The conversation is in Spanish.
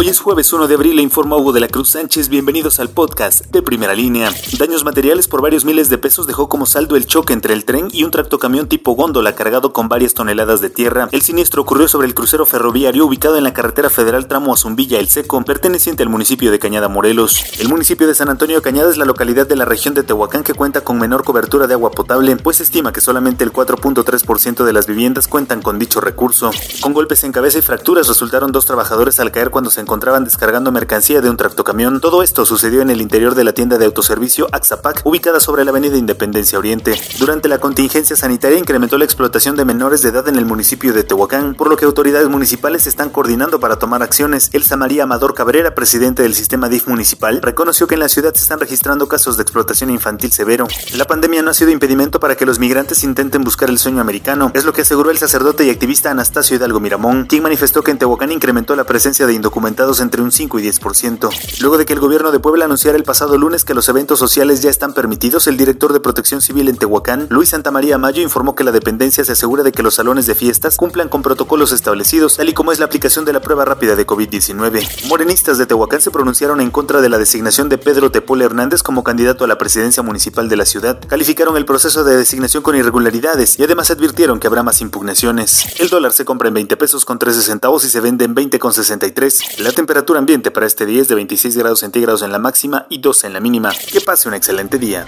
Hoy es jueves 1 de abril, le informa Hugo de la Cruz Sánchez. Bienvenidos al podcast de primera línea. Daños materiales por varios miles de pesos dejó como saldo el choque entre el tren y un tractocamión tipo góndola cargado con varias toneladas de tierra. El siniestro ocurrió sobre el crucero ferroviario ubicado en la carretera federal tramo Azumbilla El Seco, perteneciente al municipio de Cañada Morelos. El municipio de San Antonio Cañada es la localidad de la región de Tehuacán que cuenta con menor cobertura de agua potable, pues se estima que solamente el 4.3% de las viviendas cuentan con dicho recurso. Con golpes en cabeza y fracturas resultaron dos trabajadores al caer cuando se encontraban descargando mercancía de un tractocamión. Todo esto sucedió en el interior de la tienda de autoservicio Axapac, ubicada sobre la avenida Independencia Oriente. Durante la contingencia sanitaria incrementó la explotación de menores de edad en el municipio de Tehuacán, por lo que autoridades municipales están coordinando para tomar acciones. Elsa María Amador Cabrera, presidente del sistema DIF municipal, reconoció que en la ciudad se están registrando casos de explotación infantil severo. La pandemia no ha sido impedimento para que los migrantes intenten buscar el sueño americano, es lo que aseguró el sacerdote y activista Anastasio Hidalgo Miramón, quien manifestó que en Tehuacán incrementó la presencia de indocumentados entre un 5 y 10%. Luego de que el gobierno de Puebla anunciara el pasado lunes que los eventos sociales ya están permitidos, el director de Protección Civil en Tehuacán, Luis Santamaría Mayo, informó que la dependencia se asegura de que los salones de fiestas cumplan con protocolos establecidos, tal y como es la aplicación de la prueba rápida de COVID-19. Morenistas de Tehuacán se pronunciaron en contra de la designación de Pedro Tepole Hernández como candidato a la presidencia municipal de la ciudad. Calificaron el proceso de designación con irregularidades y además advirtieron que habrá más impugnaciones. El dólar se compra en 20 pesos con 13 centavos y se vende en 20 con 63. La temperatura ambiente para este día es de 26 grados centígrados en la máxima y 12 en la mínima. Que pase un excelente día.